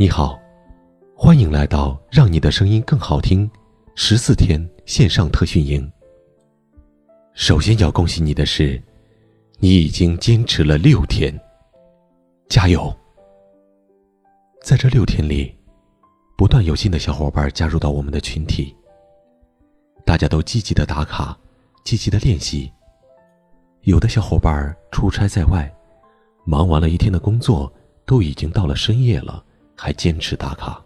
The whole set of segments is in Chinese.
你好，欢迎来到让你的声音更好听十四天线上特训营。首先要恭喜你的是，你已经坚持了六天，加油！在这六天里，不断有新的小伙伴加入到我们的群体，大家都积极的打卡，积极的练习。有的小伙伴出差在外，忙完了一天的工作，都已经到了深夜了。还坚持打卡，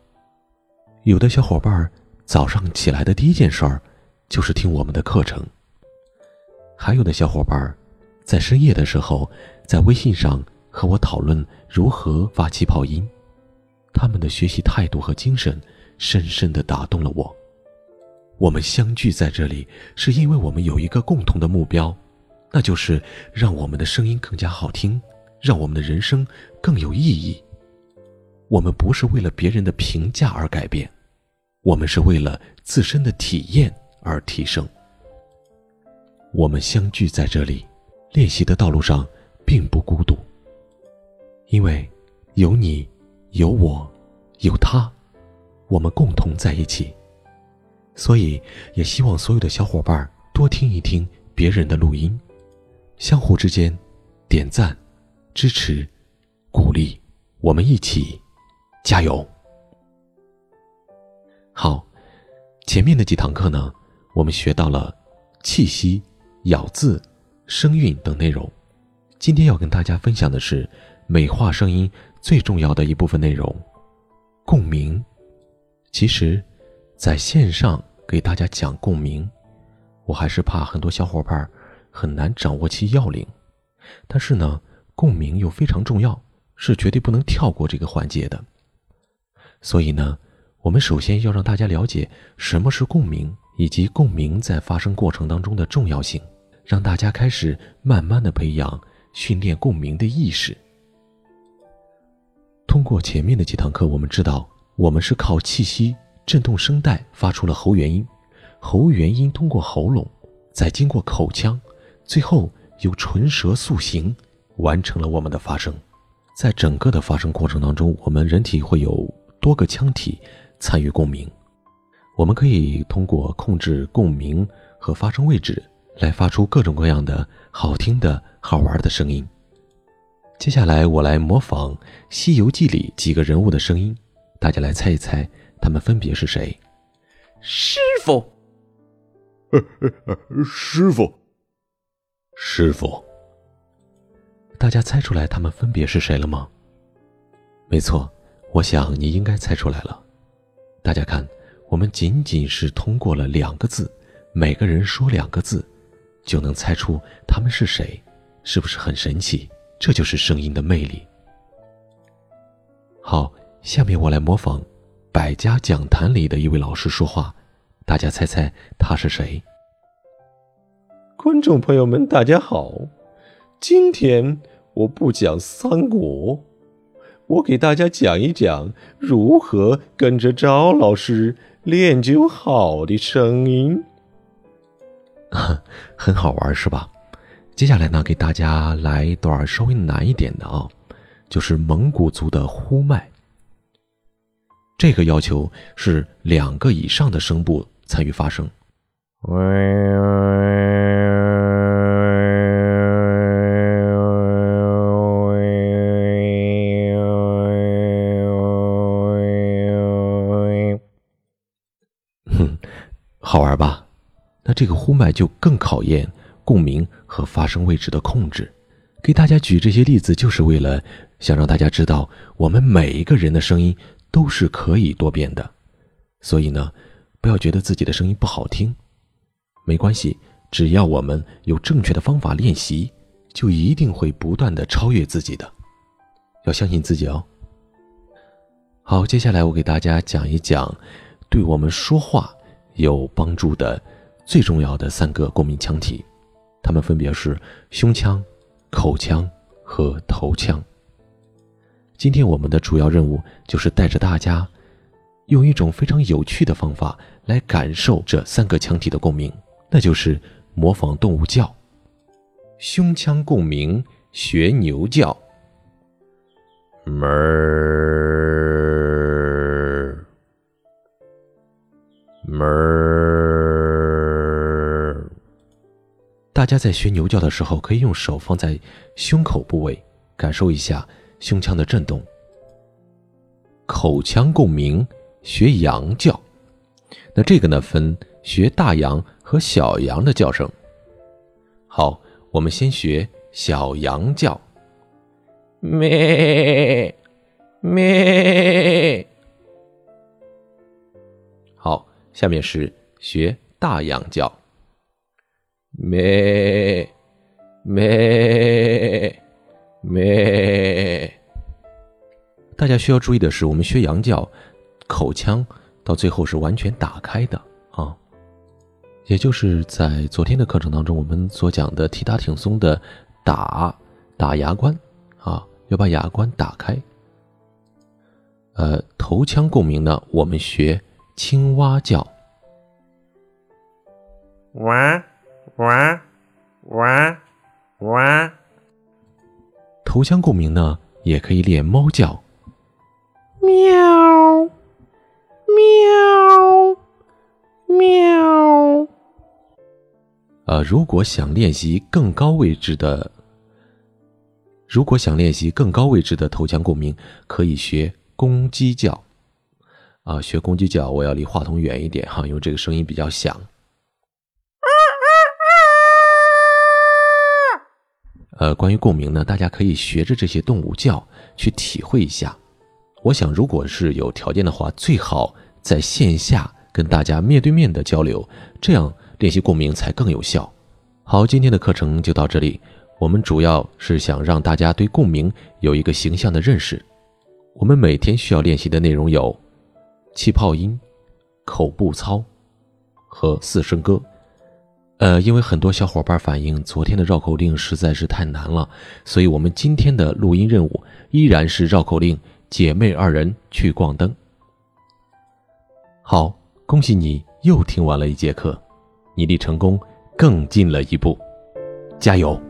有的小伙伴早上起来的第一件事儿就是听我们的课程，还有的小伙伴在深夜的时候在微信上和我讨论如何发气泡音，他们的学习态度和精神深深的打动了我。我们相聚在这里，是因为我们有一个共同的目标，那就是让我们的声音更加好听，让我们的人生更有意义。我们不是为了别人的评价而改变，我们是为了自身的体验而提升。我们相聚在这里，练习的道路上并不孤独，因为有你，有我，有他，我们共同在一起。所以，也希望所有的小伙伴多听一听别人的录音，相互之间点赞、支持、鼓励，我们一起。加油！好，前面的几堂课呢，我们学到了气息、咬字、声韵等内容。今天要跟大家分享的是美化声音最重要的一部分内容——共鸣。其实，在线上给大家讲共鸣，我还是怕很多小伙伴很难掌握其要领。但是呢，共鸣又非常重要，是绝对不能跳过这个环节的。所以呢，我们首先要让大家了解什么是共鸣，以及共鸣在发生过程当中的重要性，让大家开始慢慢的培养训练共鸣的意识。通过前面的几堂课，我们知道我们是靠气息震动声带发出了喉元音，喉元音通过喉咙，再经过口腔，最后由唇舌塑形，完成了我们的发声。在整个的发声过程当中，我们人体会有。多个腔体参与共鸣，我们可以通过控制共鸣和发声位置来发出各种各样的好听的好玩的声音。接下来，我来模仿《西游记》里几个人物的声音，大家来猜一猜，他们分别是谁？师傅，师傅，师傅。大家猜出来他们分别是谁了吗？没错。我想你应该猜出来了，大家看，我们仅仅是通过了两个字，每个人说两个字，就能猜出他们是谁，是不是很神奇？这就是声音的魅力。好，下面我来模仿《百家讲坛》里的一位老师说话，大家猜猜他是谁？观众朋友们，大家好，今天我不讲三国。我给大家讲一讲如何跟着赵老师练就好的声音，很好玩是吧？接下来呢，给大家来一段稍微难一点的啊，就是蒙古族的呼麦。这个要求是两个以上的声部参与发声。好这个呼麦就更考验共鸣和发声位置的控制。给大家举这些例子，就是为了想让大家知道，我们每一个人的声音都是可以多变的。所以呢，不要觉得自己的声音不好听，没关系，只要我们有正确的方法练习，就一定会不断的超越自己的。要相信自己哦。好，接下来我给大家讲一讲，对我们说话。有帮助的最重要的三个共鸣腔体，它们分别是胸腔、口腔和头腔。今天我们的主要任务就是带着大家，用一种非常有趣的方法来感受这三个腔体的共鸣，那就是模仿动物叫。胸腔共鸣学牛叫，哞儿。大家在学牛叫的时候，可以用手放在胸口部位，感受一下胸腔的震动。口腔共鸣学羊叫，那这个呢分学大羊和小羊的叫声。好，我们先学小羊叫，咩咩。好，下面是学大羊叫，咩？咩？咩。大家需要注意的是，我们学羊叫，口腔到最后是完全打开的啊，也就是在昨天的课程当中，我们所讲的提打挺松的打打牙关啊，要把牙关打开。呃，头腔共鸣呢，我们学青蛙叫，哇哇哇哇。头腔共鸣呢，也可以练猫叫。喵，喵，喵。呃，如果想练习更高位置的，如果想练习更高位置的头腔共鸣，可以学公鸡叫。啊，学公鸡叫，我要离话筒远一点哈，因为这个声音比较响。呃，关于共鸣呢，大家可以学着这些动物叫去体会一下。我想，如果是有条件的话，最好在线下跟大家面对面的交流，这样练习共鸣才更有效。好，今天的课程就到这里。我们主要是想让大家对共鸣有一个形象的认识。我们每天需要练习的内容有气泡音、口部操和四声歌。呃，因为很多小伙伴反映昨天的绕口令实在是太难了，所以我们今天的录音任务依然是绕口令。姐妹二人去逛灯。好，恭喜你又听完了一节课，你离成功更近了一步，加油！